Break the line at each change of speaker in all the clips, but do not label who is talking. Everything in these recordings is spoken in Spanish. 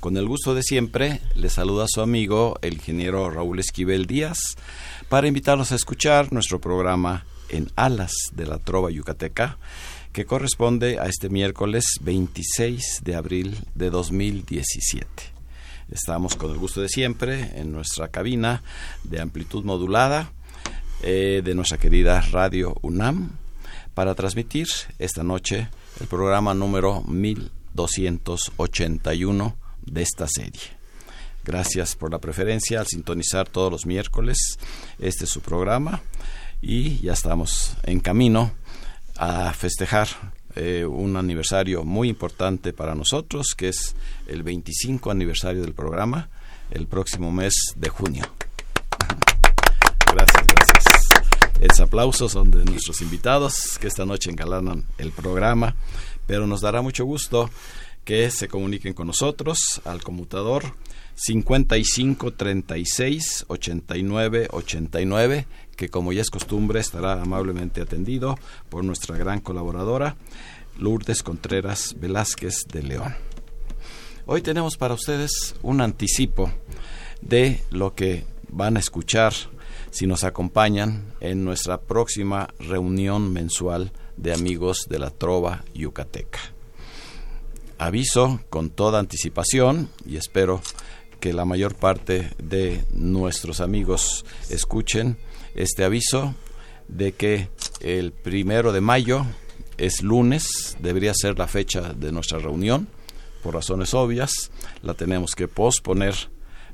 Con el gusto de siempre, le saluda su amigo el ingeniero Raúl Esquivel Díaz para invitarlos a escuchar nuestro programa en Alas de la Trova Yucateca, que corresponde a este miércoles 26 de abril de 2017. Estamos con el gusto de siempre en nuestra cabina de amplitud modulada eh, de nuestra querida Radio UNAM para transmitir esta noche el programa número 1281 de esta serie. Gracias por la preferencia al sintonizar todos los miércoles este es su programa y ya estamos en camino a festejar eh, un aniversario muy importante para nosotros que es el 25 aniversario del programa el próximo mes de junio. Gracias, gracias. Los aplausos son de nuestros invitados que esta noche engalanan el programa, pero nos dará mucho gusto que se comuniquen con nosotros al conmutador 55 36 89 89 que como ya es costumbre estará amablemente atendido por nuestra gran colaboradora Lourdes Contreras Velázquez de León. Hoy tenemos para ustedes un anticipo de lo que van a escuchar si nos acompañan en nuestra próxima reunión mensual de amigos de la Trova Yucateca aviso con toda anticipación y espero que la mayor parte de nuestros amigos escuchen este aviso de que el primero de mayo es lunes, debería ser la fecha de nuestra reunión, por razones obvias, la tenemos que posponer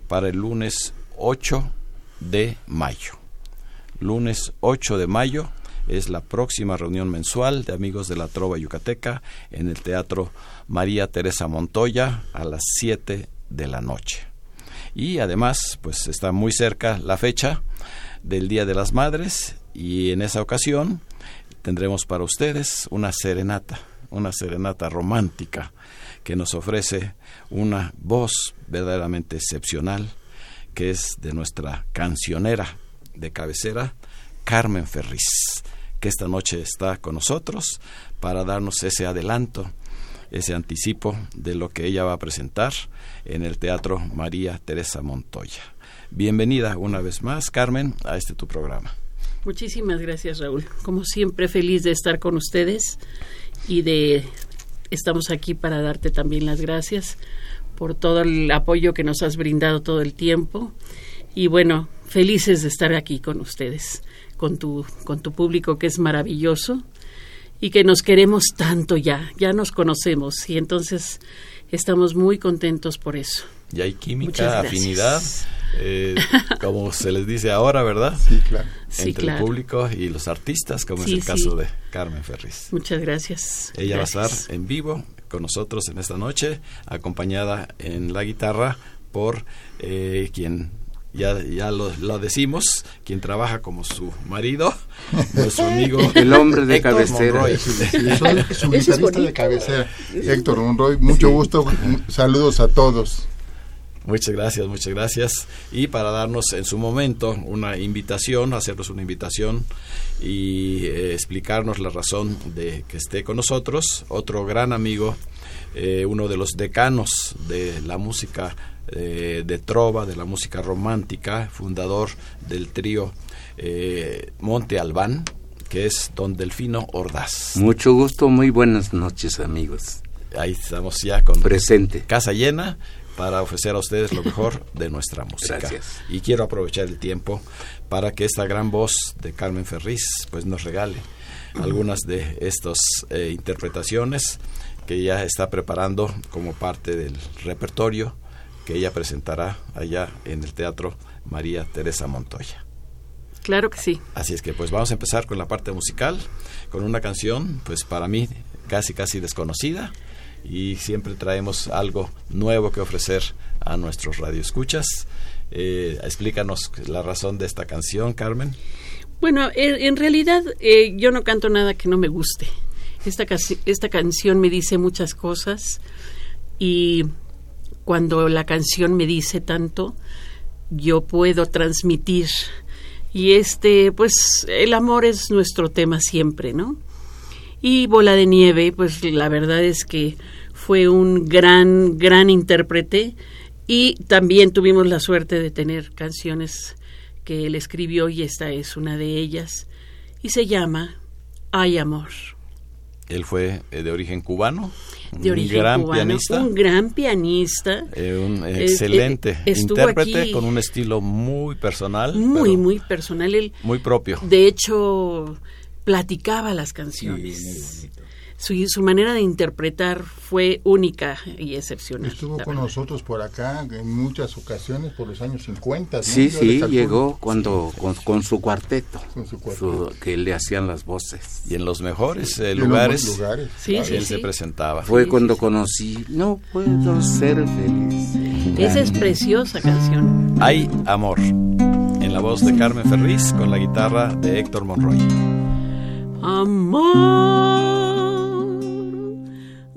para el lunes 8 de mayo. Lunes 8 de mayo es la próxima reunión mensual de amigos de la Trova Yucateca en el Teatro María Teresa Montoya a las 7 de la noche. Y además, pues está muy cerca la fecha del Día de las Madres y en esa ocasión tendremos para ustedes una serenata, una serenata romántica que nos ofrece una voz verdaderamente excepcional que es de nuestra cancionera de cabecera, Carmen Ferriz, que esta noche está con nosotros para darnos ese adelanto ese anticipo de lo que ella va a presentar en el Teatro María Teresa Montoya. Bienvenida una vez más, Carmen, a este tu programa.
Muchísimas gracias, Raúl. Como siempre, feliz de estar con ustedes y de estamos aquí para darte también las gracias por todo el apoyo que nos has brindado todo el tiempo y bueno, felices de estar aquí con ustedes, con tu con tu público que es maravilloso y que nos queremos tanto ya, ya nos conocemos y entonces estamos muy contentos por eso.
Y hay química, afinidad, eh, como se les dice ahora, ¿verdad?
Sí, claro.
Entre el público y los artistas, como es el caso de Carmen Ferris.
Muchas gracias.
Ella
va
a estar en vivo con nosotros en esta noche, acompañada en la guitarra por eh, quien ya, ya lo, decimos, quien trabaja como su marido, nuestro amigo
el hombre de cabecera. soy su guitarrista de cabecera, Héctor Monroy. Mucho gusto, saludos a todos.
Muchas gracias, muchas gracias. Y para darnos en su momento una invitación, hacernos una invitación y eh, explicarnos la razón de que esté con nosotros, otro gran amigo, eh, uno de los decanos de la música eh, de trova, de la música romántica, fundador del trío eh, Monte Albán, que es don Delfino Ordaz.
Mucho gusto, muy buenas noches amigos.
Ahí estamos ya con
presente
casa llena para ofrecer a ustedes lo mejor de nuestra música.
Gracias.
Y quiero aprovechar el tiempo para que esta gran voz de Carmen Ferriz pues nos regale algunas de estas eh, interpretaciones que ella está preparando como parte del repertorio que ella presentará allá en el Teatro María Teresa Montoya.
Claro que sí.
Así es que pues vamos a empezar con la parte musical, con una canción pues para mí casi casi desconocida y siempre traemos algo nuevo que ofrecer a nuestros radioescuchas. Eh, explícanos la razón de esta canción, Carmen.
Bueno, en realidad eh, yo no canto nada que no me guste. Esta, esta canción me dice muchas cosas y cuando la canción me dice tanto, yo puedo transmitir. Y este, pues el amor es nuestro tema siempre, ¿no? Y Bola de Nieve, pues la verdad es que fue un gran, gran intérprete y también tuvimos la suerte de tener canciones que él escribió y esta es una de ellas y se llama Hay Amor.
Él fue eh, de origen cubano,
de origen
un gran
cubano,
pianista,
un gran pianista,
eh, un
Eh,
excelente
eh,
intérprete
aquí-
con un estilo muy personal,
muy, muy personal. Él,
muy propio.
de hecho, platicaba las canciones. Su, su manera de interpretar fue única y excepcional.
Estuvo con
verdad.
nosotros por acá en muchas ocasiones por los años 50. ¿no?
Sí,
Yo
sí, llegó cuando con, con su cuarteto,
Con su cuarteto.
su- que le hacían las voces.
Y en los mejores eh,
en los
lugares,
lugares.
Sí, sí,
él
sí.
se presentaba.
Fue
Sí,
cuando
sí, sí.
conocí, no puedo ser feliz.
Esa es preciosa canción.
Hay amor. En la voz de Carmen Ferriz con la guitarra de Héctor Monroy.
Amor,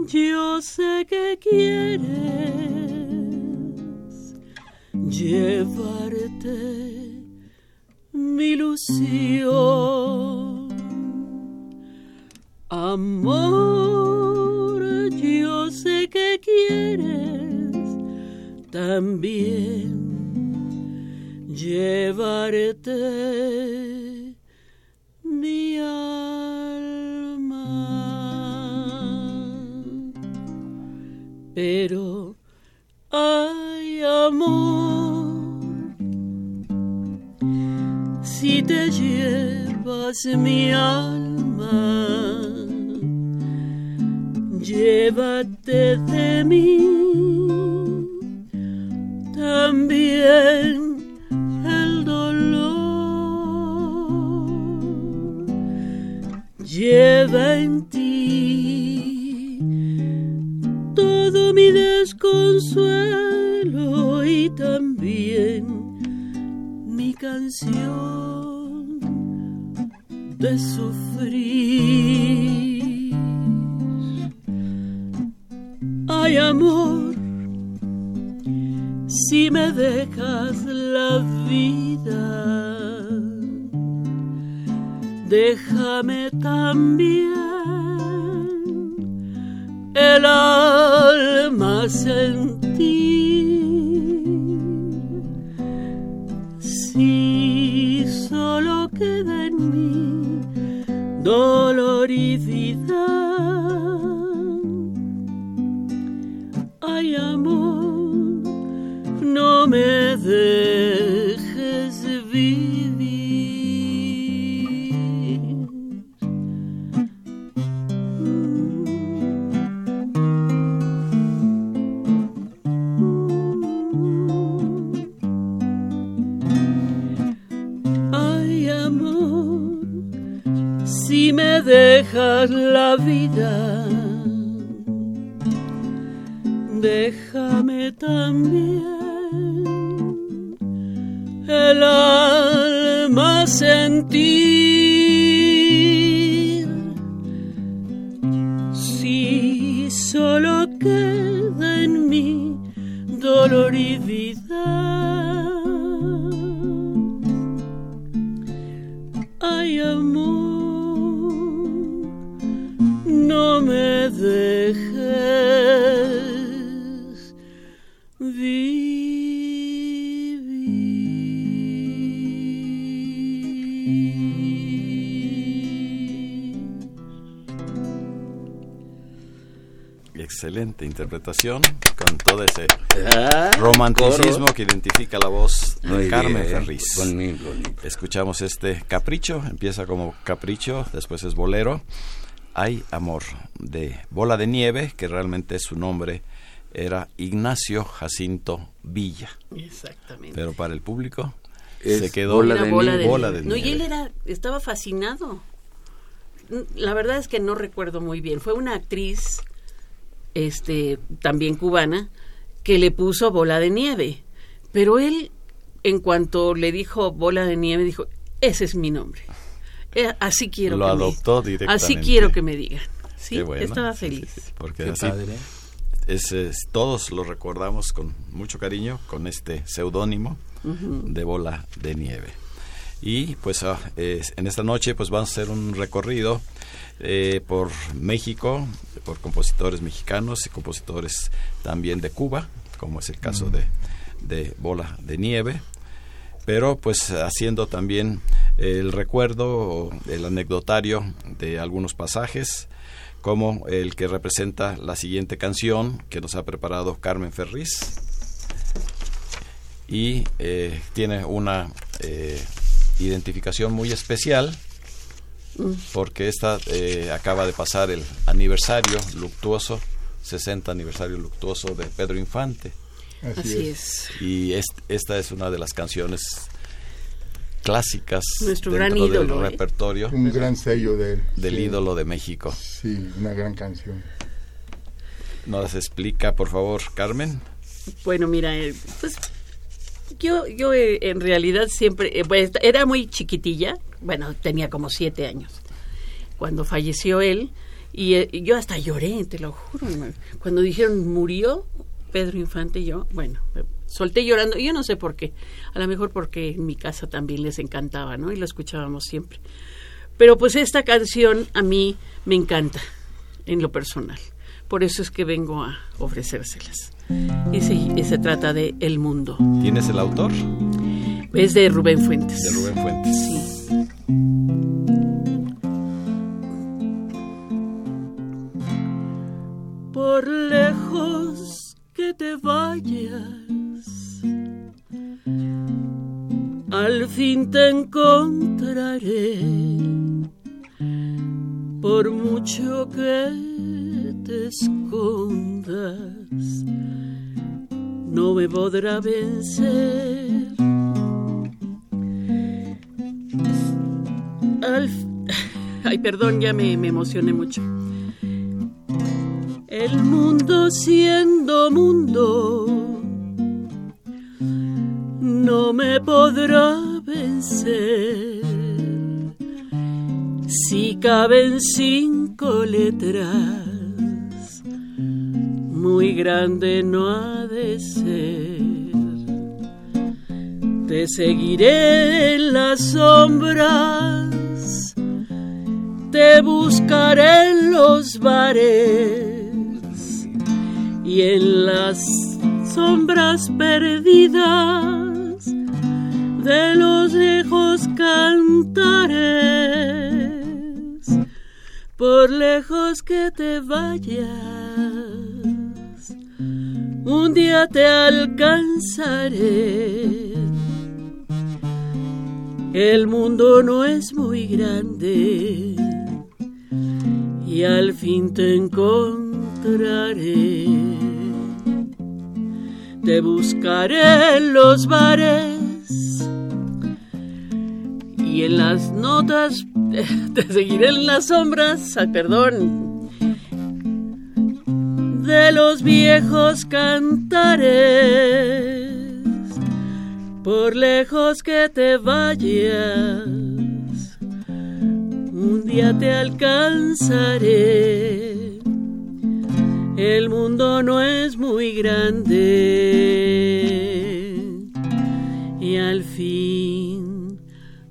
yo sé que quieres llevarte mi ilusión. Amor, yo sé que quieres también llevarte Pero hay amor si te llevas mi alma. Llévate de mí también el dolor lleva en también mi canción de sufrir. Ay amor, si me dejas la vida, déjame también el alma.
Interpretación con todo ese ah, romanticismo que identifica la voz de Carmen Ferriz. Escuchamos este capricho, empieza como capricho, después es bolero. Hay amor de Bola de Nieve, que realmente su nombre era Ignacio Jacinto Villa.
Exactamente.
Pero para el público se quedó bola, de,
nieve. No, y él era, estaba fascinado. La verdad es que no recuerdo muy bien. Fue una actriz, este, también cubana, que le puso bola de nieve. Pero él, en cuanto le dijo bola de nieve, dijo, ese es mi nombre. Eh, así quiero
Lo
que
adoptó
me,
directamente.
Así quiero que me digan. Sí, estaba feliz.
porque así, es, todos lo recordamos con mucho cariño con este seudónimo de bola de nieve. Y pues ah, en esta noche pues vamos a hacer un recorrido eh, por México, por compositores mexicanos y compositores también de Cuba, como es el caso de, de Bola de Nieve, pero pues haciendo también el recuerdo, el anecdotario de algunos pasajes como el que representa la siguiente canción que nos ha preparado Carmen Ferriz. Y eh, tiene una eh, identificación muy especial mm. porque esta eh, acaba de pasar el aniversario luctuoso 60 aniversario luctuoso de Pedro Infante
así, es.
y esta es una de las canciones clásicas
Nuestro gran ídolo,
del repertorio.
Un gran sello de
Del ídolo de México.
Sí, una gran canción.
¿Nos explica, por favor, Carmen?
Bueno, mira, eh, pues yo, yo eh, en realidad siempre, eh, pues, era muy chiquitilla, bueno, tenía como siete años, cuando falleció él, y yo hasta lloré, te lo juro, cuando dijeron murió Pedro Infante, yo, bueno, solté llorando. Yo no sé por qué. A lo mejor porque en mi casa también les encantaba, ¿no? Y lo escuchábamos siempre. Pero pues esta canción a mí me encanta, en lo personal. Por eso es que vengo a ofrecérselas. Y se, se trata de El Mundo.
¿Tienes el autor?
Es de Rubén Fuentes.
De Rubén Fuentes.
Sí. Por lejos que te vayas al fin te encontraré, por mucho que podrá vencer. Ay, perdón, ya me, me emocioné mucho. El mundo siendo mundo no me podrá vencer. Si caben cinco letras, muy grande no ha Te seguiré en las sombras, te buscaré en los bares y en las sombras perdidas. De los lejos cantares, por lejos que te vayas, un día te alcanzaré. El mundo no es muy grande y al fin te encontraré. Te buscaré en los bares y en las notas te seguiré en las sombras, perdón, de los viejos cantares, por lejos que te vayas, un día te alcanzaré. El mundo no es muy grande y al fin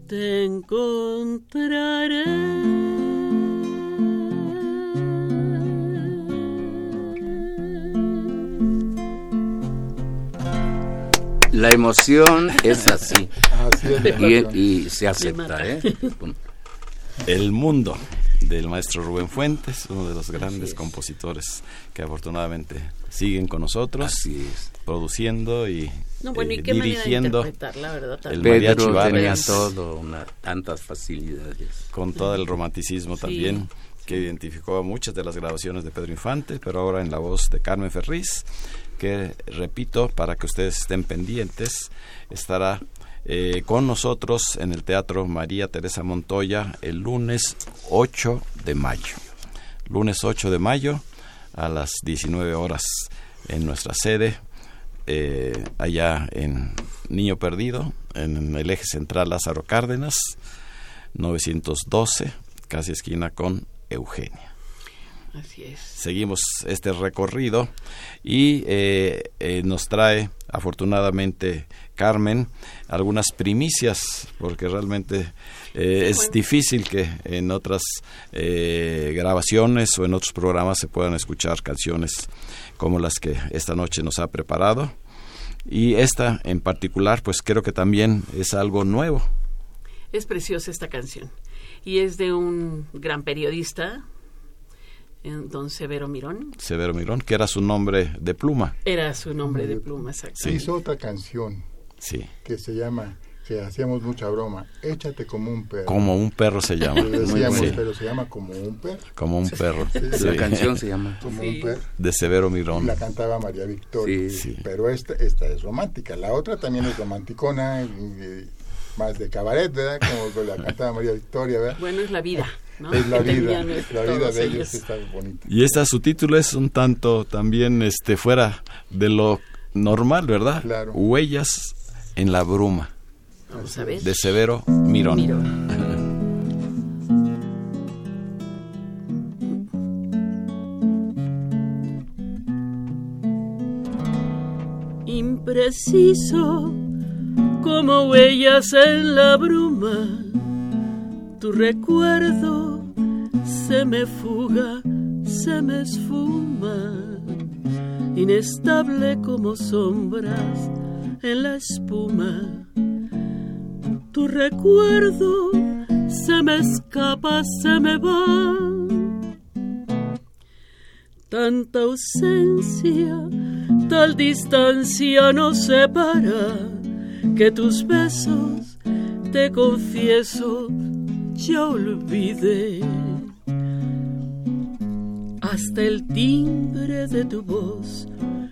te encontraré.
La emoción es así. y, se acepta. ¿eh?
El mundo del maestro Rubén Fuentes, uno de los grandes compositores que afortunadamente siguen con nosotros, produciendo y,
eh, dirigiendo
el Pedro
tenía todo, tantas facilidades.
Con todo el romanticismo también que identificó a muchas de las grabaciones de Pedro Infante, pero ahora en la voz de Carmen Ferriz, que repito, para que ustedes estén pendientes, estará eh, con nosotros en el Teatro María Teresa Montoya el lunes 8 de mayo. Lunes 8 de mayo a las 19 horas en nuestra sede, eh, allá en Niño Perdido, en el eje central Lázaro Cárdenas, 912, casi esquina con Eugenia.
Así es.
Seguimos este recorrido y eh, nos trae afortunadamente Carmen algunas primicias, porque realmente eh, es difícil que en otras eh, grabaciones o en otros programas se puedan escuchar canciones como las que esta noche nos ha preparado. Y esta en particular, pues creo que también es algo nuevo.
Es preciosa esta canción. Y es de un gran periodista, don Severo Mirón.
Severo Mirón, que era su nombre de pluma.
Era su nombre de pluma, exacto.
Hizo otra canción
Sí.
Que se llama, que hacíamos mucha broma, échate como un perro.
Como un perro se llama.
Pero se llama como un perro.
Como un perro.
La canción se llama
Como un perro.
De Severo Mirón.
La cantaba María Victoria. Pero esta, esta es romántica. La otra también es romanticona, más de cabaret, ¿verdad? Como la cantaba María Victoria, ¿verdad?
Bueno, es la vida. ¿no?
Es la vida, la vida de ellos, está bonita.
Y esta su título es un tanto también este fuera de lo normal, ¿verdad?
Claro.
Huellas en la bruma. De Severo Mirón.
Impreciso como huellas en la bruma, tu recuerdo se me fuga, se me esfuma, inestable como sombras en la espuma. Tu recuerdo se me escapa, se me va. Tanta ausencia, tal distancia nos separa, que tus besos, te confieso, ya olvidé. Hasta el timbre de tu voz,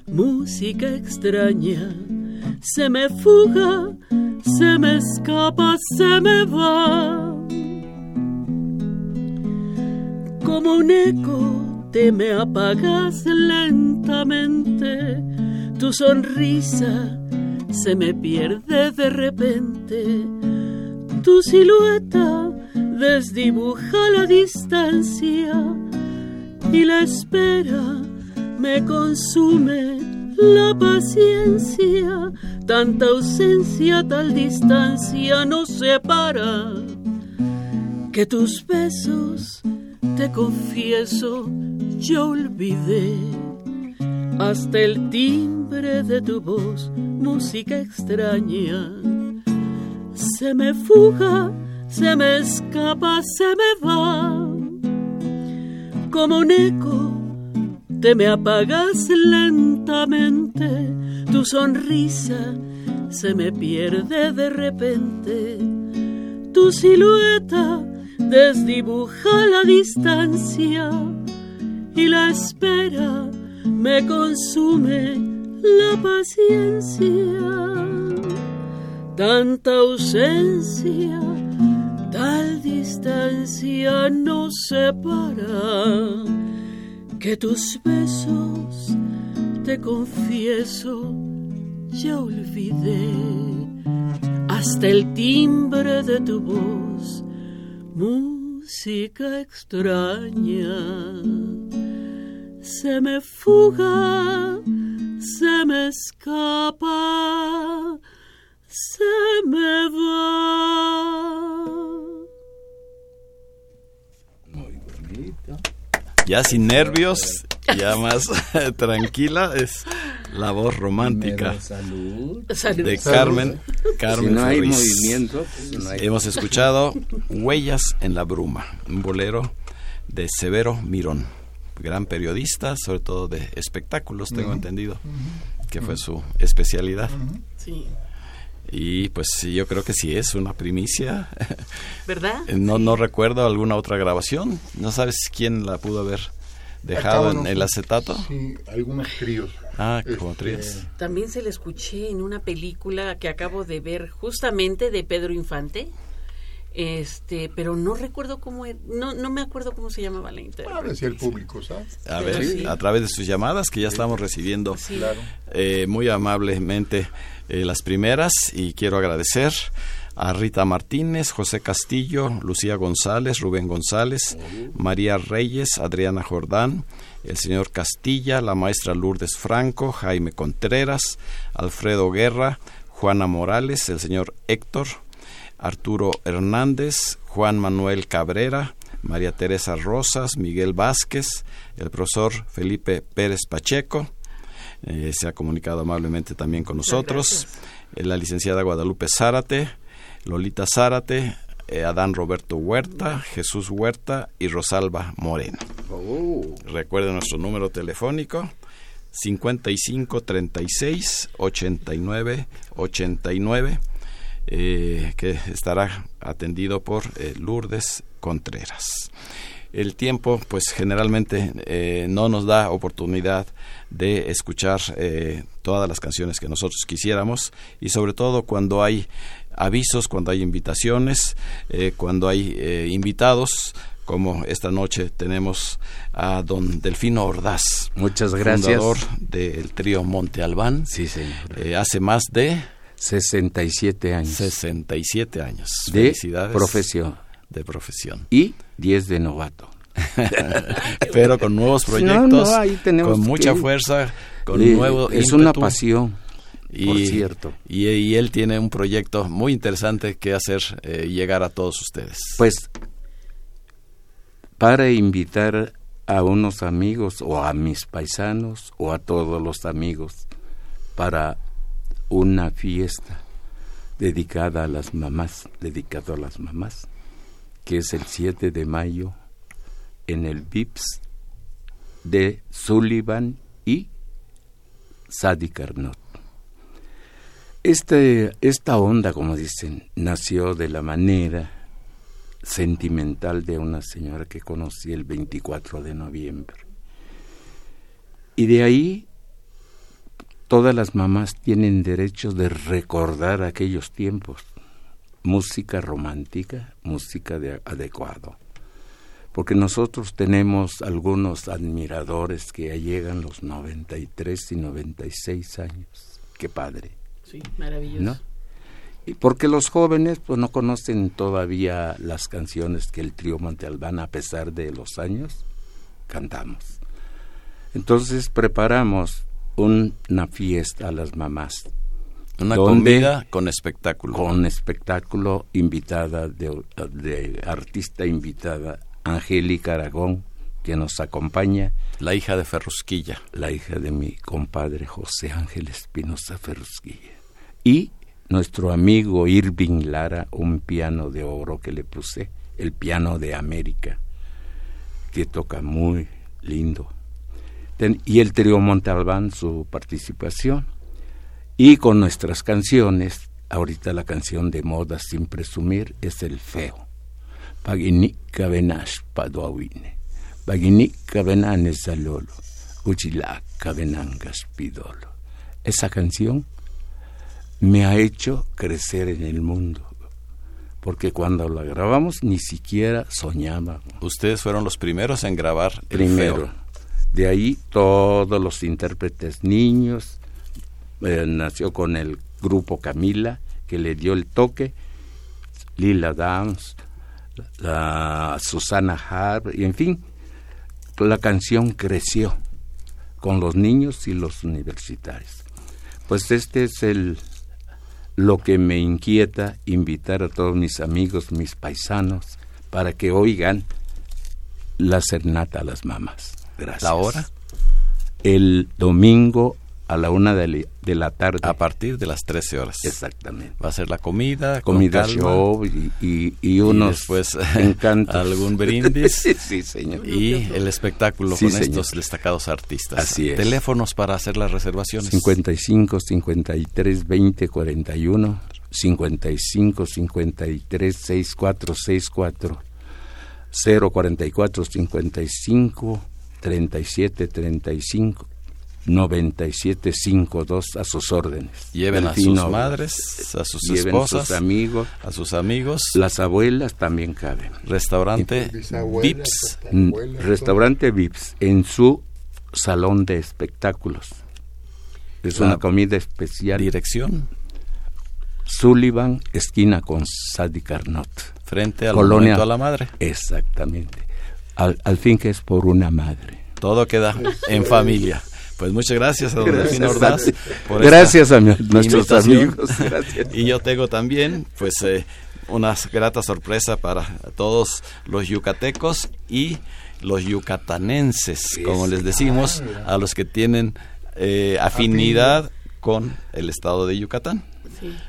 música extraña se me fuga, se me escapa, se me va. Como un eco te me apagas lentamente, tu sonrisa se me pierde de repente, tu silueta desdibuja la distancia y la espera me consume la paciencia, tanta ausencia, tal distancia nos separa, que tus besos, te confieso, yo olvidé, hasta el de tu voz, música extraña, se me fuga, se me escapa, se me va, como un eco te me apagas lentamente, tu sonrisa se me pierde de repente, tu silueta desdibuja la distancia y la espera me consume la paciencia. Tanta ausencia, tal distancia nos separa que tus besos, te confieso, ya olvidé hasta el timbre de tu voz, música extraña. Se me fuga, se me escapa, se me va.
ya sin nervios, ya más tranquila, es la voz romántica de Carmen. Carmen
si no hay movimiento,
pues Hemos escuchado Huellas en la Bruma, un bolero de Severo Mirón, gran periodista, sobre todo de espectáculos, tengo entendido, que fue su especialidad.
Sí.
Y pues yo creo que sí es una primicia.
¿Verdad?
no, no recuerdo alguna otra grabación. ¿No sabes quién la pudo haber dejado en el acetato?
Sí, algunos tríos.
Ah, como
Este,
tríos.
También se le escuché en una película que acabo de ver justamente de Pedro Infante. Este, pero no recuerdo cómo er- no no me acuerdo cómo se llamaba la
A
intérprete.
ver si el público sabe.
A
Pero
ver,
sí.
a través de sus llamadas que ya estamos recibiendo
Sí.
Claro.
eh, muy amablemente eh, las primeras y quiero agradecer a Rita Martínez, José Castillo, Lucía González, Rubén González, María Reyes, Adriana Jordán, el señor Castilla, la maestra Lourdes Franco, Jaime Contreras, Alfredo Guerra, Juana Morales, el señor Héctor, Arturo Hernández, Juan Manuel Cabrera, María Teresa Rosas, Miguel Vázquez, el profesor Felipe Pérez Pacheco, eh, se ha comunicado amablemente también con nosotros, eh, la licenciada Guadalupe Zárate, Lolita Zárate, eh, Adán Roberto Huerta, Jesús Huerta y Rosalba Moreno.
Oh,
Recuerden nuestro número telefónico 55 36 89 89 eh, que estará atendido por eh, Lourdes Contreras. El tiempo, pues generalmente eh, no nos da oportunidad de escuchar todas las canciones que nosotros quisiéramos y sobre todo cuando hay avisos, cuando hay invitaciones, cuando hay invitados, como esta noche tenemos a don Delfino Ordaz,
muchas gracias.
fundador del trío Monte Albán,
Sí, señor.
eh, hace más de
67 años
67 años.
de profesión
De profesión.
y 10 de novato.
Pero con nuevos
No,
proyectos,
no, ahí tenemos
con mucha
que-
fuerza, con
Eh,
nuevo
es una pasión,
y,
por cierto.
Y, y él tiene un proyecto muy interesante que hacer eh, llegar a todos ustedes.
Pues para invitar a unos amigos o a mis paisanos o a todos los amigos para una fiesta dedicada a las mamás, dedicado a las mamás, que es el 7 de mayo en el VIPS de Sullivan y Sadi Carnot. Este, esta onda, como dicen, nació de la manera sentimental de una señora que conocí el 24 de noviembre. Y de ahí todas las mamás tienen derecho de recordar aquellos tiempos. Música romántica, música de adecuado. Porque nosotros tenemos algunos admiradores que ya llegan los 93 y 96 años. Qué padre.
Sí, maravilloso.
¿no? Y porque los jóvenes pues no conocen todavía las canciones que el trío Monte Albán a pesar de los años cantamos. Entonces preparamos una fiesta a las mamás
Una comida con espectáculo.
con espectáculo invitada de, de artista invitada Angélica Aragón que nos acompaña
La hija de Ferrusquilla.
la hija de mi compadre José Ángel Espinosa Ferrusquilla. Y nuestro amigo Irving Lara, un piano de oro que le puse, el piano de América, que toca muy lindo. Ten- y el trío Montalbán, su participación. Y con nuestras canciones, ahorita la canción de moda sin presumir es El Feo. Paginica venash paduawine. Paginica venanes venangas pidolo. Esa canción me ha hecho crecer en el mundo. Porque cuando la grabamos ni siquiera soñábamos.
Ustedes fueron los primeros en grabar el
Primero.
feo.
De ahí todos los intérpretes niños. eh, nació con el grupo Camila, que le dio el toque. Lila Downs, la Susana Harp, y en fin, la canción creció con los niños y los universitarios. Pues este es el lo que me inquieta invitar a todos mis amigos, mis paisanos, para que oigan la serenata a las mamás. Gracias.
¿La hora?
El domingo a la una de, la tarde.
A partir de las 13 horas.
Exactamente.
Va a ser la comida,
comida show y, y, unos
pues algún brindis.
sí, señor.
Y el espectáculo con estos destacados artistas.
Así es.
Teléfonos para hacer las reservaciones.
55 53 20 41 55 53 64 64 044 55 37 35 9752 a sus órdenes.
Lleven a sus madres, a sus esposas,
a sus amigos,
a sus amigos.
Las abuelas también caben.
Restaurante Vips.
Mm, restaurante Vips en su salón de espectáculos. Es una comida especial.
Dirección.
Sullivan, esquina con Sadi Carnot.
Frente al Colonia, a la madre.
Exactamente. Al, al fin que es por una madre.
Todo queda en familia. Pues muchas gracias a don Delfín Ordaz
por Gracias a nuestros amigos.
Y yo tengo también, pues, eh, una grata sorpresa para todos los yucatecos y los yucatanenses, como les decimos, a los que tienen eh, afinidad con el estado de Yucatán.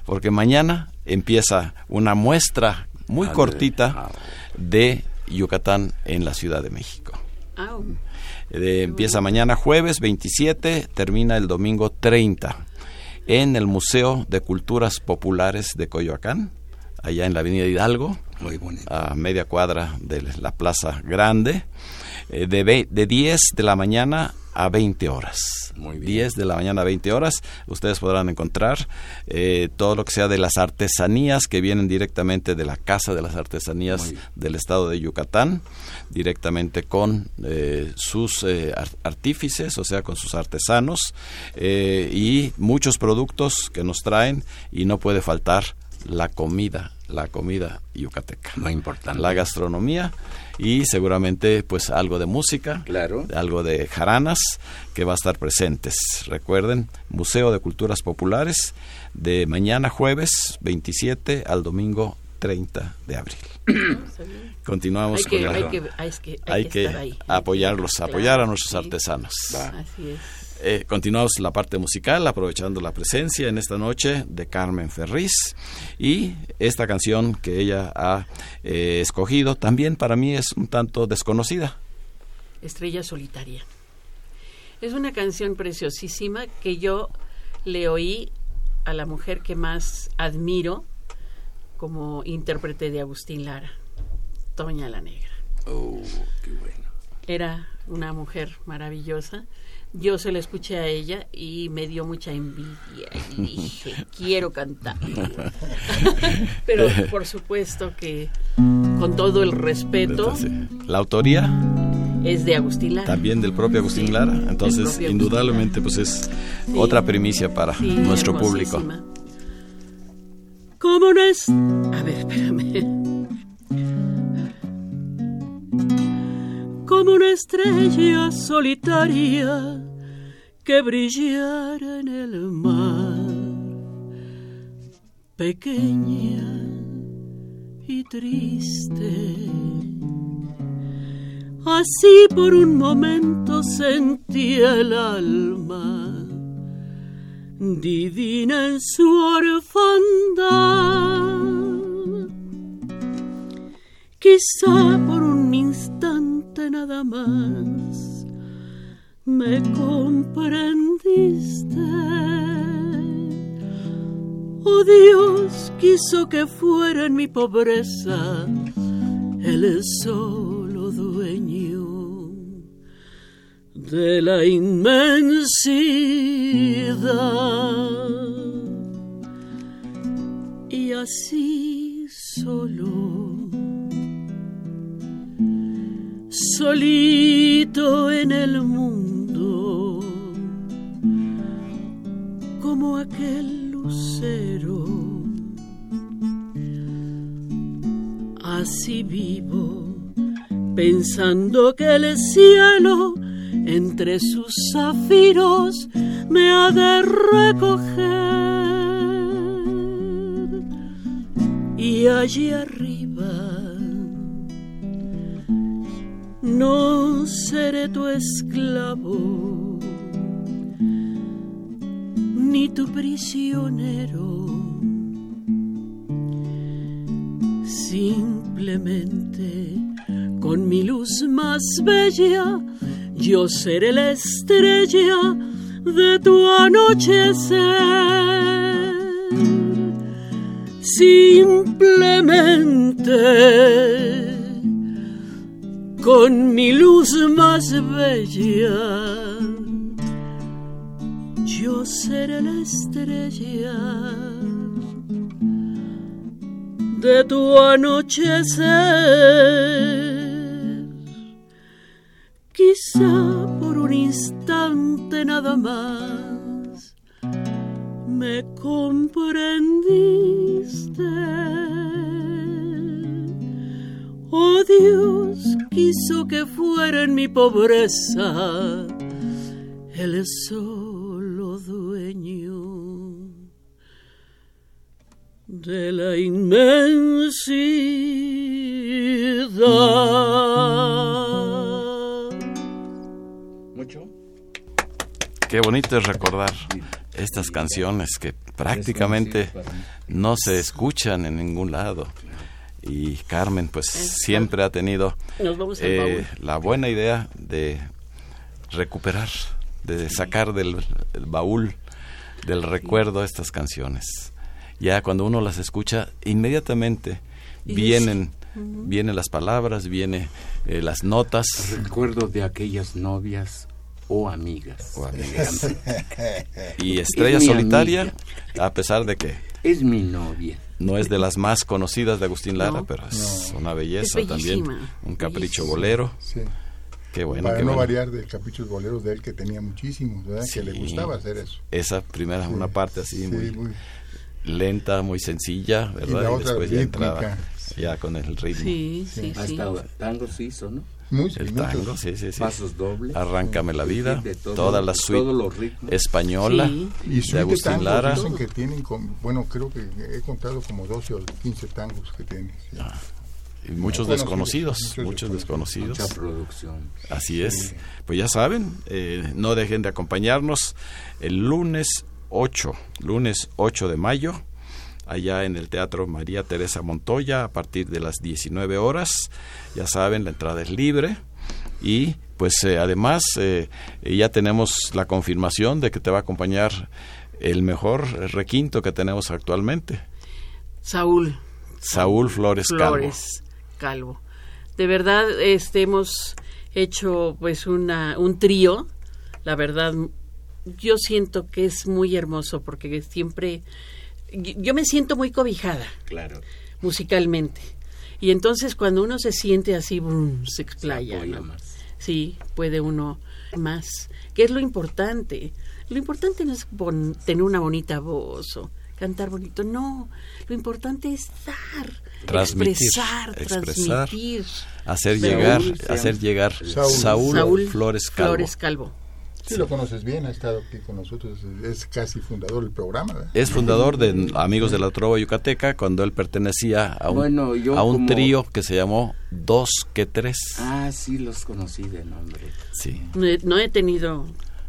Porque mañana empieza una muestra muy cortita de Yucatán en la Ciudad de México. Empieza mañana jueves 27, termina el domingo 30 en el Museo de Culturas Populares de Coyoacán, allá en la Avenida Hidalgo, a media cuadra de la Plaza Grande, eh, de, de 10 de la mañana a 20 horas. Muy 10 de la mañana a 20 horas. Ustedes podrán encontrar eh, todo lo que sea de las artesanías que vienen directamente de la Casa de las Artesanías del Estado de Yucatán, directamente con eh, sus eh, artífices, o sea, con sus artesanos, y muchos productos que nos traen y no puede faltar la comida, la comida yucateca.
Muy importante.
La gastronomía y seguramente pues algo de música,
claro.
algo de jaranas que va a estar presentes. Recuerden, Museo de Culturas Populares de mañana jueves 27 al domingo 30 de abril. Continuamos
con
el...
Hay que, hay que,
apoyarlos, apoyar a nuestros artesanos.
Así es.
Eh, continuamos la parte musical, aprovechando la presencia en esta noche de Carmen Ferriz y esta canción que ella ha eh, escogido también para mí es un tanto desconocida.
Estrella Solitaria. Es una canción preciosísima que yo le oí a la mujer que más admiro como intérprete de Agustín Lara, Toña la Negra.
Oh, qué bueno.
Era una mujer maravillosa yo se la escuché a ella y me dio mucha envidia y dije, quiero cantar. Pero por supuesto que con todo el respeto...
La autoría
es de Agustín Lara.
También del propio Agustín Lara. Entonces, indudablemente, pues es otra primicia para nuestro público.
¿Cómo no es? A ver, espérame. Como una estrella solitaria que brillara en el mar, pequeña y triste. Así por un momento sentí el alma divina en su orfandad. Quizá por un instante nada más me comprendiste. Oh Dios, quiso que fuera en mi pobreza el solo dueño de la inmensidad. Y así solo solito en el mundo, como aquel lucero. Así vivo, pensando que el cielo entre sus zafiros me ha de recoger. Y allí arriba no seré tu esclavo,
tu prisionero. Simplemente con mi luz más bella, yo seré la estrella de tu anochecer. Simplemente con mi luz más bella, yo seré la estrella de tu anochecer. Quizá por un instante nada más me comprendiste Oh Dios, quiso que fuera en mi pobreza el solo dueño de la inmensidad.
Mucho. Qué bonito es recordar estas canciones que prácticamente no se escuchan en ningún lado y Carmen pues siempre ha tenido eh, la buena idea de recuperar, de sacar del baúl del recuerdo estas canciones. Ya cuando uno las escucha, inmediatamente vienen vienen las palabras, vienen eh, las notas.
Recuerdo de aquellas novias o amigas.
O amigas. y Estrella Solitaria, a pesar de que...
Es mi novia
no es de las más conocidas de Agustín Lara, pero es una belleza también. Un capricho bolero. Sí. Qué bueno.
Para no variar de caprichos boleros de él, que tenía muchísimos, ¿verdad? que le gustaba hacer eso.
Esa primera, una parte así muy, lenta, muy sencilla, ¿verdad?
Y, la otra después ya entraba
ya con el ritmo.
Sí, sí,
sí. Hasta tango se hizo, ¿no?
El tango, sí, sí, sí.
Pasos dobles.
Arráncame la vida. toda la suite española
y de Agustín Lara. que tienen, bueno, creo que he contado como 12 o 15 tangos que tiene.
Ah, y muchos desconocidos, muchos, desconocidos.
Mucha producción.
Así es. Pues ya saben, eh, no dejen de acompañarnos el lunes 8, lunes 8 de mayo allá en el Teatro María Teresa Montoya a partir de las 19 horas. Ya saben, la entrada es libre y pues eh, además eh, ya tenemos la confirmación de que te va a acompañar el mejor requinto que tenemos actualmente.
Saúl.
Saúl Flores,
Flores Calvo. De verdad, este, hemos hecho pues una, un trío, la verdad, yo siento que es muy hermoso porque siempre yo me siento muy cobijada.
Claro.
Musicalmente. Y entonces cuando uno se siente así, se explaya. Sí, puede uno más. ¿Qué es lo importante? Lo importante no es tener una bonita voz o cantar bonito, no. Lo importante es dar, expresar, transmitir.
Hacer llegar, hacer llegar Saúl, Flores Calvo.
Flores Calvo.
Sí, lo conoces bien, ha estado aquí con nosotros, es casi fundador del programa.
Es fundador de Amigos de la Trova Yucateca cuando él pertenecía a un, a un trío que se llamó Dos que Tres.
Ah, sí, los conocí de nombre.
Sí.
No he, tenido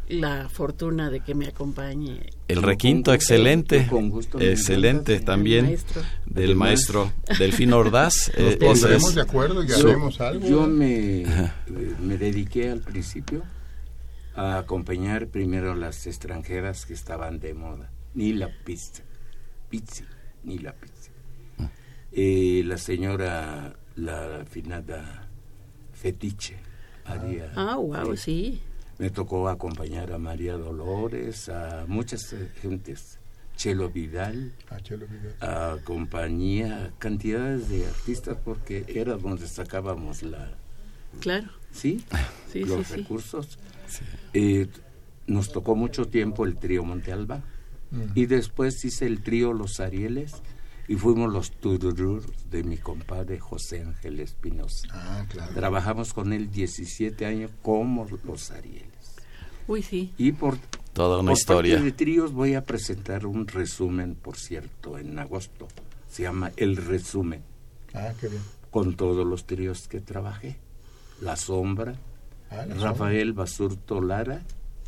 la fortuna de que me acompañe.
El requinto excelente, excelente también del maestro Delfín Ordaz.
Nos eh, pondremos de acuerdo y haremos algo.
Yo me, me dediqué al principio a acompañar primero a las extranjeras que estaban de moda, ni la pizza, pizza, ni la pizza. Mm. Eh, la señora, la finada Fetiche, María.
Ah, wow, sí.
Me tocó acompañar a María Dolores, a muchas gentes. Chelo Vidal,
a, Chelo Vidal.
a compañía, cantidades de artistas porque era donde sacábamos la...
Claro.
¿Sí? sí Los recursos. Eh, nos tocó mucho tiempo el trío Montealba y después hice el trío Los Arieles y fuimos los tururur de mi compadre José Ángel Espinosa.
Ah,
Trabajamos con él 17 años como Los Arieles.
Uy, sí.
Y por
toda una historia
de tríos voy a presentar un resumen, por cierto, en agosto. Se llama El Resumen.
Ah, qué bien.
Con todos los tríos que trabajé. La Sombra, Ah, Rafael Basurto Lara,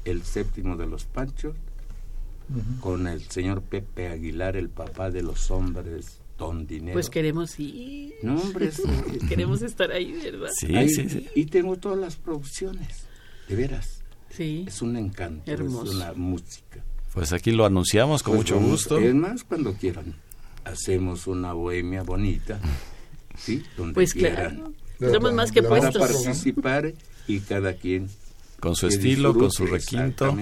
el séptimo de los Panchos, con el señor Pepe Aguilar, el papá de los hombres, don Dinero.
Pues queremos ir.
No, hombre,
queremos estar ahí, ¿verdad?
Sí, sí, sí. Y tengo todas las producciones, de veras.
Sí.
Es un encanto,
Hermoso.
es una música.
Pues aquí lo anunciamos con
Pues
mucho
vamos,
gusto.
Es más, cuando quieran, hacemos una bohemia bonita, ¿sí? Donde
Pues
quieran.
claro.
Claro,
Estamos más que
la
Para
puestos.
participar y cada quien
Con su
que
estilo, con su requinto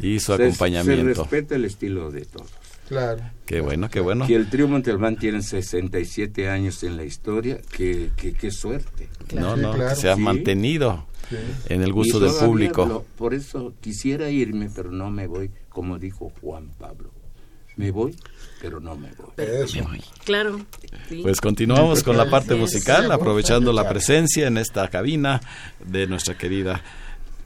y su
Se- Se,
acompañamiento.
respeta el estilo de todos.
Claro.
Qué bueno, qué bueno.
Que el trío Montalbán tiene 67 años en la historia, que, que, qué suerte.
No,
Sí,
no,
claro.
que se ha
Sí.
mantenido
Sí.
en el gusto del público.
lo- por eso quisiera irme, pero no me voy, como dijo Juan Pablo. Me voy, pero no me voy.
Eso.
Claro. sí.
Pues continuamos con la parte musical, aprovechando la presencia en esta cabina de nuestra querida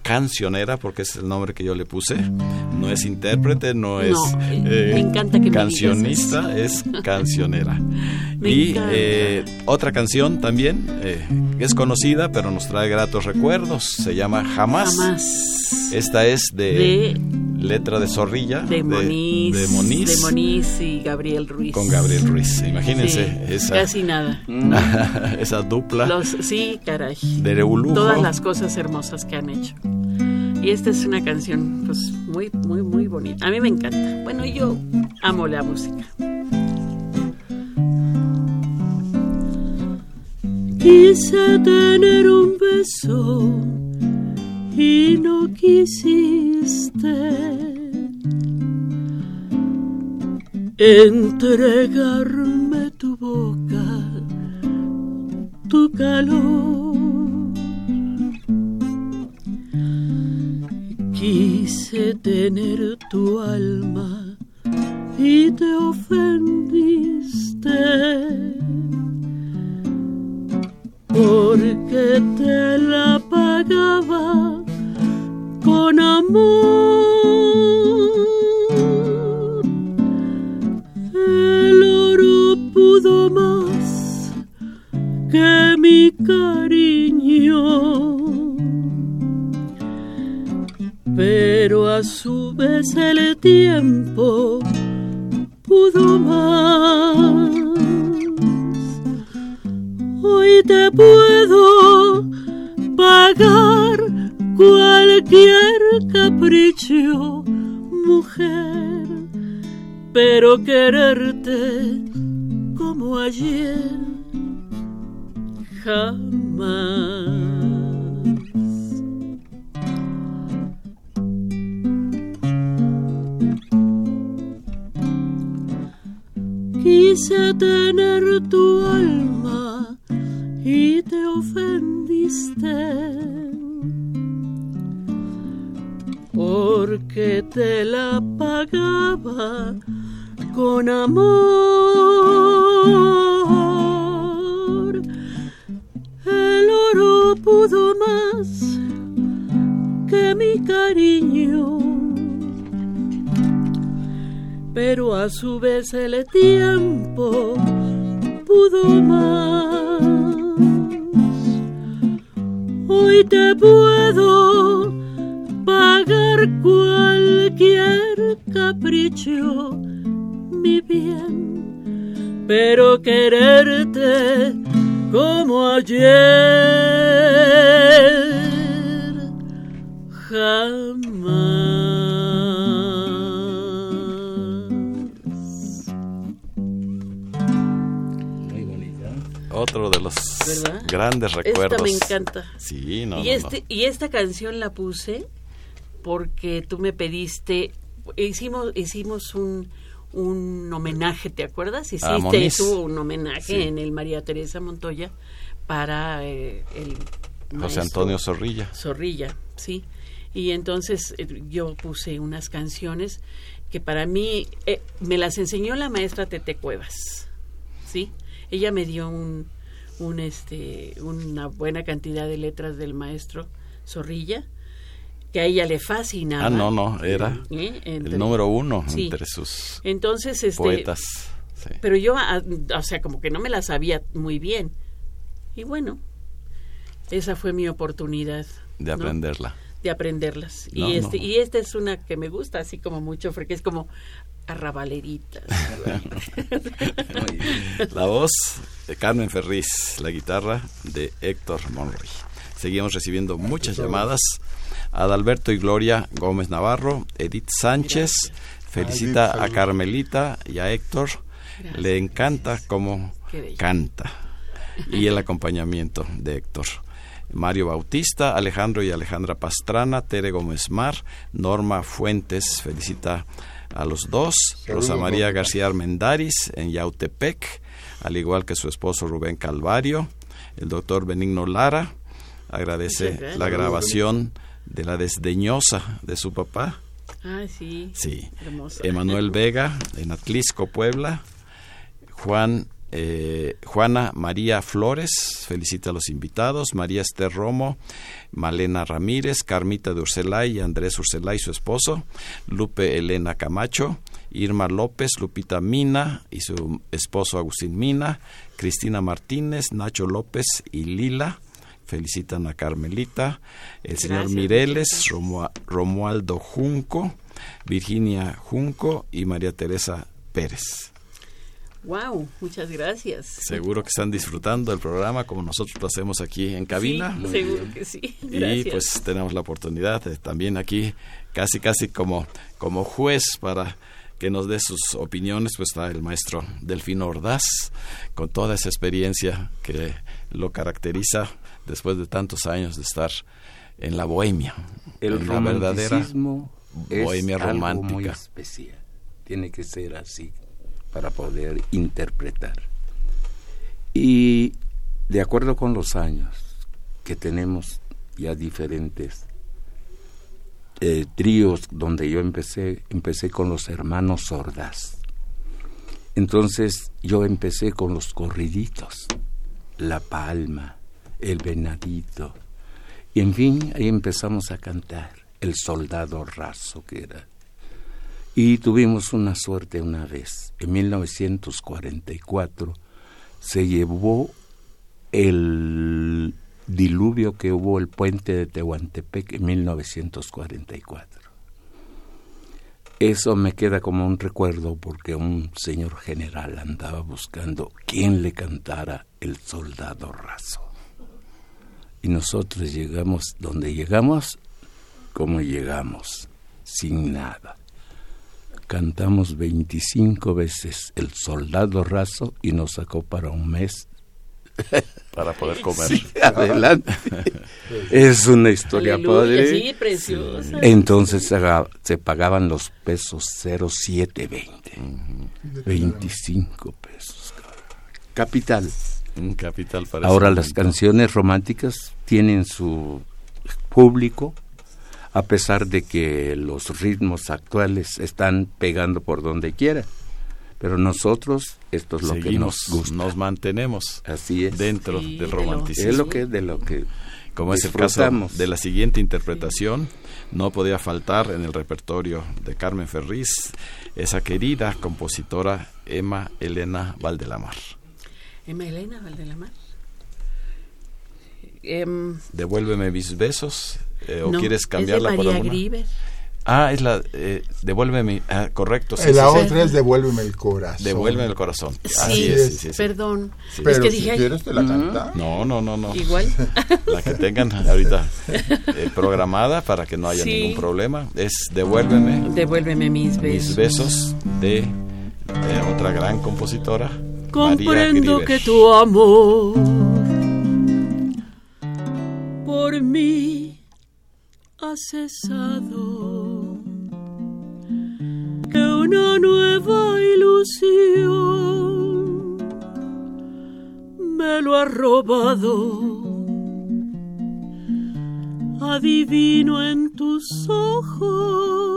cancionera, porque es el nombre que yo le puse. No es intérprete, no es
eh, me encanta que me digas
cancionista, es cancionera.
Me
y eh, otra canción también, eh, que es conocida, pero nos trae gratos recuerdos, se llama Jamás.
Jamás.
Esta es de,
De-
letra de Zorrilla,
De Moniz.
de Moniz,
de Moniz y Gabriel Ruiz.
con Gabriel Ruiz. Imagínense
Sí,
esa,
Casi nada.
esa dupla
Los, sí, caray.
de.
Todas las cosas hermosas que han hecho. Y esta es una canción, pues, muy, muy, muy bonita. A mí me encanta. Bueno, yo amo la música. Quise tener un beso y no quisiste entregarme tu boca, tu calor. Quise tener tu alma y te ofendiste porque te la pagaba con amor. El oro pudo más que mi cariño, pero a su vez el tiempo pudo más. Hoy te puedo pagar capricho, mujer, pero quererte como ayer jamás. Quise tener tu alma y te ofendiste porque te la pagaba con amor. El oro pudo más que mi cariño pero a su vez el tiempo pudo más. Hoy te puedo pagar cualquier capricho, mi bien, pero quererte como ayer jamás.
Muy bonita.
Otro de los
¿Verdad?
grandes recuerdos.
Esta me encanta.
Sí, no,
y,
no,
este,
no.
y esta canción la puse porque tú me pediste, hicimos, hicimos un, un homenaje, ¿te acuerdas? Hiciste tú un homenaje
Sí.
en el María Teresa Montoya para eh, el
José Antonio Zorrilla.
Zorrilla, sí. Y entonces eh, yo puse unas canciones que para mí eh, me las enseñó la maestra Tete Cuevas, ¿sí? Ella me dio un, un este, una buena cantidad de letras del maestro Zorrilla que a ella le fascinaba.
Ah, no, no, era
¿eh? Entre-
el número uno
Sí.
entre sus
Entonces, este,
poetas. sí.
pero yo, ah, o sea, como que no me la sabía muy bien. Y bueno, esa fue mi oportunidad.
de aprenderla.
de de aprenderlas. y este y esta es una que me gusta así como mucho porque es como arrabalerita.
la voz de Carmen Ferriz, la guitarra de Héctor Monroy. Seguimos recibiendo muchas llamadas. Adalberto y Gloria Gómez Navarro, Edith Sánchez, felicita a Carmelita y a Héctor. Le encanta cómo canta. Y el acompañamiento de Héctor. Mario Bautista, Alejandro y Alejandra Pastrana, Tere Gómez Mar, Norma Fuentes, felicita a los dos, Rosa María García Armendaris en Yautepec, al igual que su esposo Rubén Calvario, el doctor Benigno Lara, agradece la grabación de la desdeñosa de su papá.
Ah, sí.
Sí. Emanuel Vega en Atlisco, Puebla. Juan eh, Juana María Flores, felicita a los invitados, María Esther Romo, Malena Ramírez, Carmita de Urselay y Andrés Urselay, su esposo, Lupe Elena Camacho, Irma López, Lupita Mina y su esposo Agustín Mina, Cristina Martínez, Nacho López y Lila, felicitan a Carmelita, el señor Mireles, Romualdo Junco, Virginia Junco y María Teresa Pérez.
Wow, muchas gracias.
Seguro que están disfrutando del programa como nosotros lo hacemos aquí en cabina.
Sí, seguro que sí.
Y pues tenemos la oportunidad de, también aquí, casi casi como, como juez para que nos dé sus opiniones, pues está el maestro Delfino Ordaz, con toda esa experiencia que lo caracteriza después de tantos años de estar en la bohemia.
El en la verdadera bohemia romántica. muy especial. Tiene que ser así para poder interpretar. Y de acuerdo con los años que tenemos ya diferentes eh, tríos donde yo empecé, empecé con los hermanos sordas. Entonces yo empecé con los corriditos, la palma, el venadito. Y en fin, ahí empezamos a cantar el soldado raso que era y tuvimos una suerte una vez. En 1944 se llevó el diluvio que hubo el puente de Tehuantepec en 1944. Eso me queda como un recuerdo porque un señor general andaba buscando quién le cantara el soldado raso. Y nosotros llegamos donde llegamos, como llegamos, sin nada cantamos 25 veces El Soldado Raso y nos sacó para un mes.
para poder comer.
adelante. es una historia padre.
Sí, preciosa.
Entonces se, pagaban los pesos 0720. 25 pesos. Capital.
Un capital para
Ahora las canciones románticas tienen su público a pesar de que los ritmos actuales están pegando por donde quiera. Pero nosotros, esto es lo que nos gusta.
Nos mantenemos
Así es.
dentro del romanticismo.
Es lo que, de lo que
como es el caso de la siguiente interpretación, no podía faltar en el repertorio de Carmen Ferriz esa querida compositora Emma Elena Valdelamar.
Emma Elena Valdelamar. Em,
Devuélveme mis besos eh, o quieres cambiarla
es
de María
por alguna?
Ah, es la eh, devuélveme, ah, correcto.
Sí, la otra es devuélveme el corazón.
Devuélveme el corazón.
Sí, es, perdón.
Pero es que si dije, quieres te la canta.
No, no, no, no.
Igual.
La que tengan ahorita eh, programada para que no haya ningún problema es devuélveme.
Devuélveme mis besos.
Mis besos de, otra gran compositora.
Comprendo que tu amor por mí ha cesado, que una nueva ilusión me lo ha robado. Adivino en tus ojos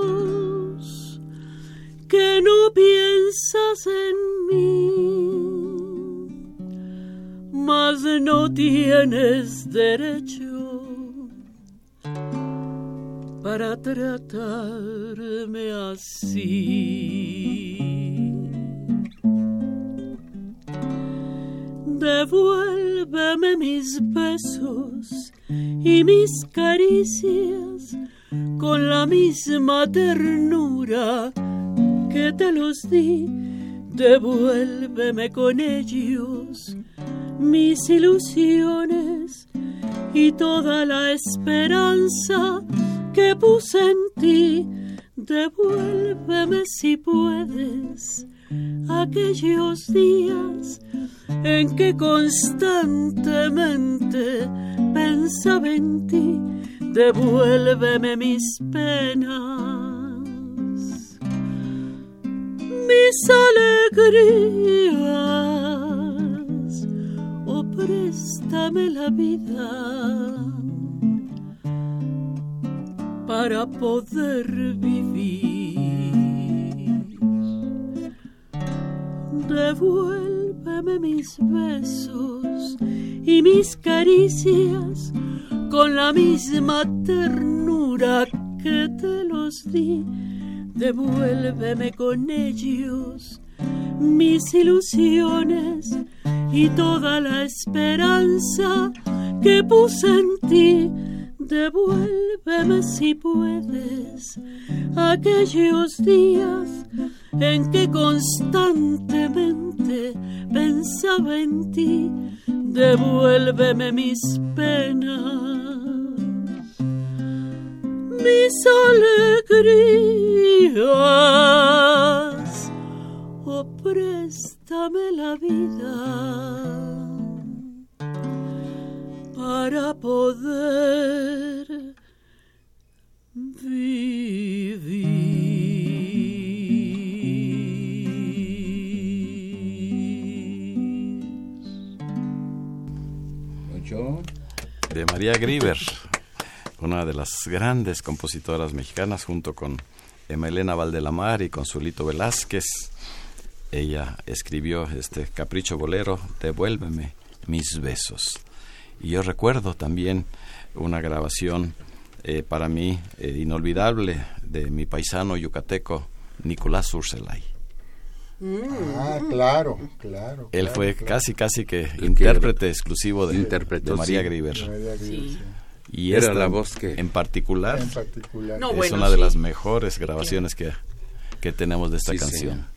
que no piensas en mí, no tienes derecho para tratarme así. Devuélveme mis besos
y mis caricias con la misma ternura que te los di. Devuélveme con ellos mis ilusiones y toda la esperanza que puse en ti. Devuélveme si puedes aquellos días en que constantemente pensaba en ti. Devuélveme mis penas, mis alegrías, préstame la vida para poder vivir. Devuélveme mis besos y mis caricias con la misma ternura que te los di. Devuélveme con ellos mis ilusiones y toda la esperanza que puse en ti Devuélveme si puedes aquellos días en que constantemente pensaba en ti. Devuélveme mis penas, mis alegrías, o préstame la vida para poder vivir.
De María Grieber, una de las grandes compositoras mexicanas, junto con Emelena Valdelamar y Consuelito Velázquez. Ella escribió este capricho bolero, Devuélveme mis besos. Y yo recuerdo también una grabación eh, para mí eh, inolvidable de mi paisano yucateco Nicolás Urselay.
Ah, claro, claro.
Él fue casi, casi que intérprete exclusivo de, de María Grieber. Y
era la voz que
en particular, es una de las mejores grabaciones que, que tenemos de esta canción.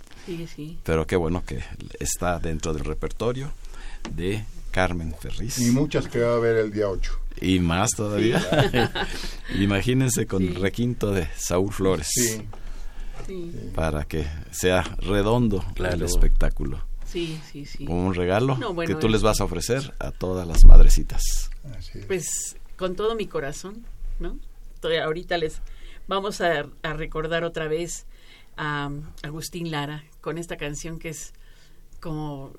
Pero qué bueno que está dentro del repertorio de Carmen Ferriz.
Y muchas que va a haber el día 8.
Y más todavía. Imagínense con el requinto de Saúl Flores.
Sí.
Para que sea redondo el espectáculo.
Sí, sí, sí.
Como un regalo que tú les vas a ofrecer a todas las madrecitas.
Pues con todo mi corazón, ¿no? ahorita les vamos a, a recordar otra vez a Agustín Lara con esta canción que es como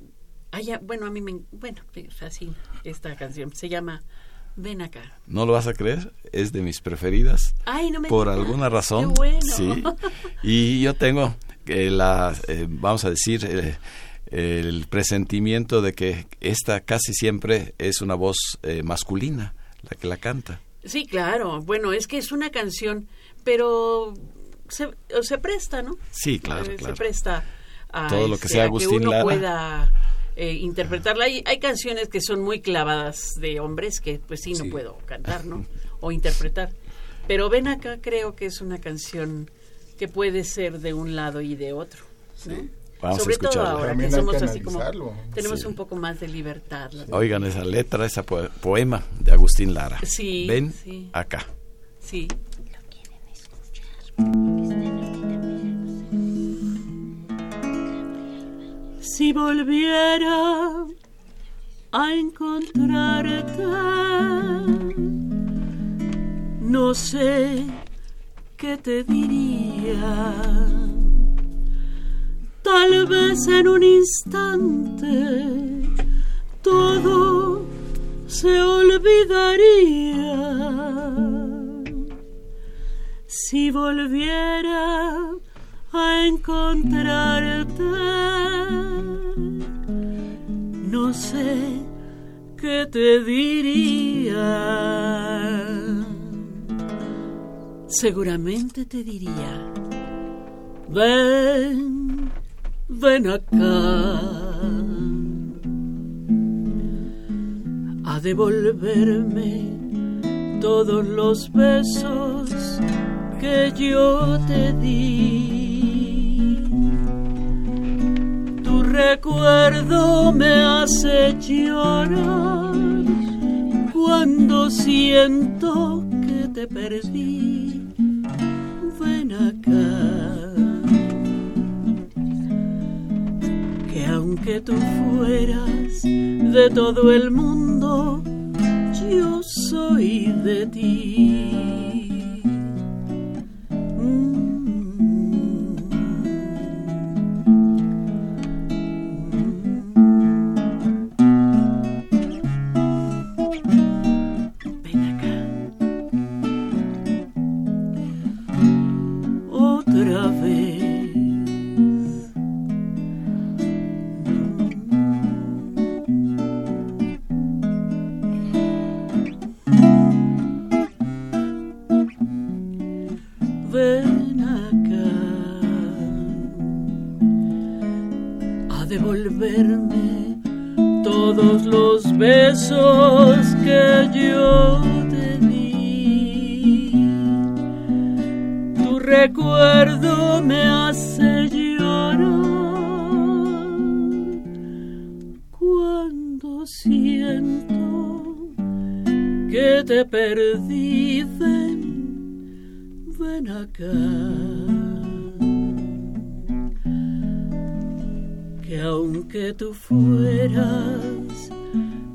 bueno, a mí me, bueno, fácil esta canción. Se llama Ven acá.
¿No lo vas a creer? Es de mis preferidas.
Ay, no me
Por alguna razón. Sí. Y yo tengo que la, eh, vamos a decir, eh, el presentimiento de que esta casi siempre es una voz eh, masculina la que la canta.
Sí, claro. Bueno, es que es una canción, pero se, se presta, ¿no?
Sí, claro, claro.
Se presta a,
todo lo que sea Agustín
que uno pueda eh, interpretarla. Hay, hay canciones que son muy clavadas de hombres que pues sí no puedo cantar, ¿no? O interpretar. Pero ven acá, creo que es una canción que puede ser de un lado y de otro. Sobre todo ahora que somos así como tenemos un poco más de libertad.
Oigan esa letra, ese poema de Agustín Lara.
Sí.
Ven acá.
Sí.
Si volviera a encontrarte, no sé qué te diría. Tal vez en un instante todo se olvidaría. Si volviera a encontrarte. No sé qué te diría. Seguramente te diría, ven, ven acá. A devolverme todos los besos que yo te di. Tu recuerdo me hace llorar cuando siento que te perdí. Ven acá. Que aunque tú fueras de todo el mundo, yo soy de ti.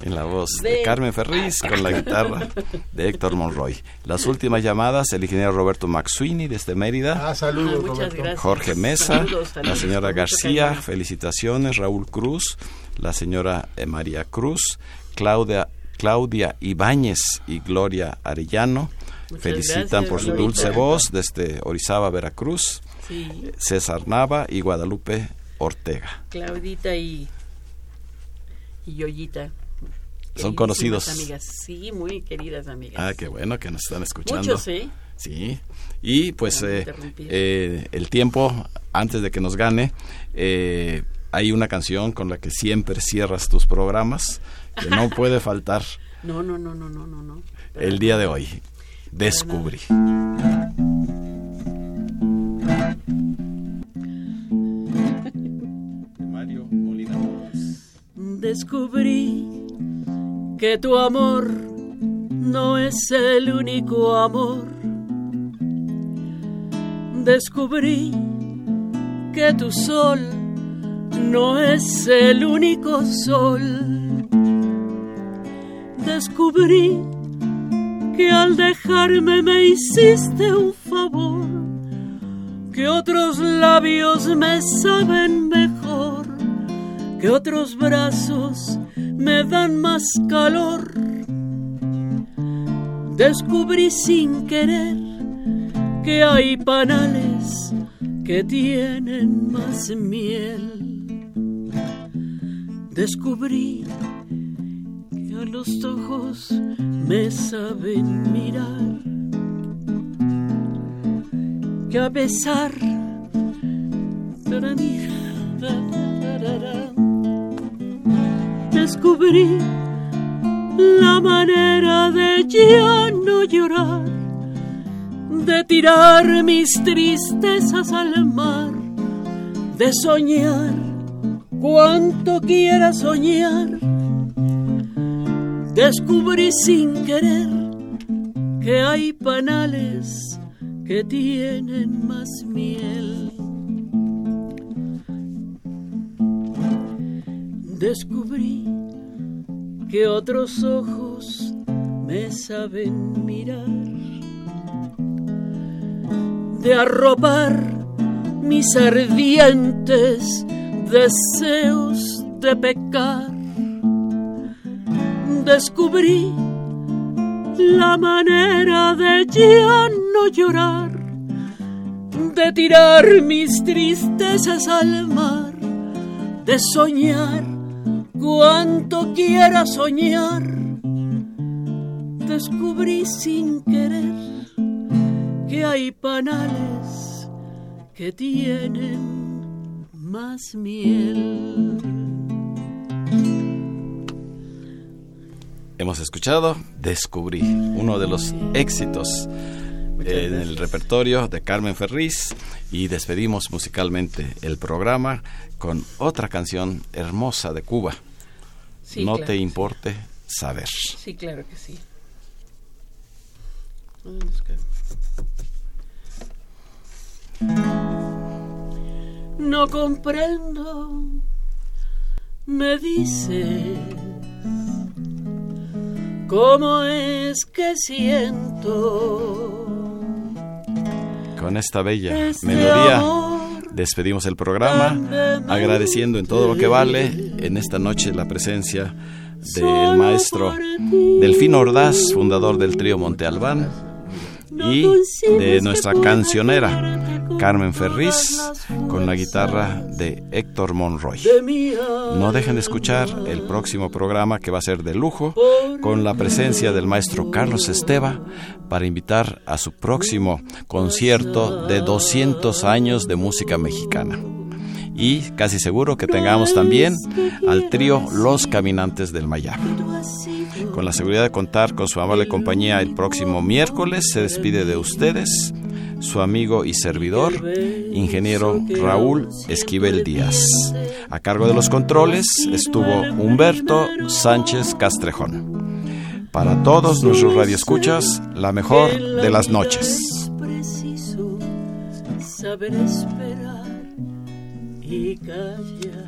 En la voz de Carmen Ferriz con la guitarra de Héctor Monroy. Las últimas llamadas, el ingeniero Roberto Maxuini desde Mérida.
Ah, saludos,
ah, Jorge Mesa, la señora García, felicitaciones, Raúl Cruz, la señora eh, María Cruz, Claudia, Claudia Ibáñez y Gloria Arellano. Felicitan por su dulce voz desde Orizaba, Veracruz. César Nava y Guadalupe Ortega.
Claudita y, y Yoyita.
Son conocidos.
Amigas, sí, muy queridas amigas.
Ah, qué bueno que nos están escuchando.
Muchos, ¿eh?
Sí. Y pues eh, eh, el tiempo, antes de que nos gane, eh, hay una canción con la que siempre cierras tus programas, que no puede faltar.
No, no, no, no, no, no. no.
El día de hoy, descubrí.
descubrí que tu amor no es el único amor. Descubrí que tu sol no es el único sol. Descubrí que al dejarme me hiciste un favor, que otros labios me saben mejor que otros brazos me dan más calor. Descubrí sin querer que hay panales que tienen más miel. Descubrí que a los ojos me saben mirar, que a pesar de descubrí la manera de ya no llorar, de tirar mis tristezas al mar, de soñar cuanto quiera soñar. Descubrí sin querer que hay panales que tienen más miel. Descubrí que otros ojos me saben mirar, de arropar mis ardientes deseos de pecar. Descubrí la manera de ya no llorar, de tirar mis tristezas al mar, de soñar cuanto quiera soñar, descubrí sin querer que hay panales que tienen más miel.
Hemos escuchado Descubrí, uno de los éxitos en el repertorio de Carmen Ferriz y despedimos musicalmente el programa con otra canción hermosa de Cuba. No te importe saber.
Sí, claro que sí.
No comprendo, me dice, cómo es que siento.
Con esta bella este melodía despedimos el programa, agradeciendo en todo lo que vale en esta noche la presencia del maestro Delfino Ordaz, fundador del trío Monte Albán, y de nuestra cancionera Carmen Ferriz con la guitarra de Héctor Monroy. No dejen de escuchar el próximo programa que va a ser de lujo con la presencia del maestro Carlos Esteva para invitar a su próximo concierto de 200 años de música mexicana. Y casi seguro que tengamos también al trío Los Caminantes del Mayab. Con la seguridad de contar con su amable compañía el próximo miércoles, se despide de ustedes su amigo y servidor, ingeniero Raúl Esquivel Díaz. A cargo de los controles estuvo Humberto Sánchez Castrejón. Para todos nuestros radioescuchas, la mejor de las noches.
saber esperar y callar.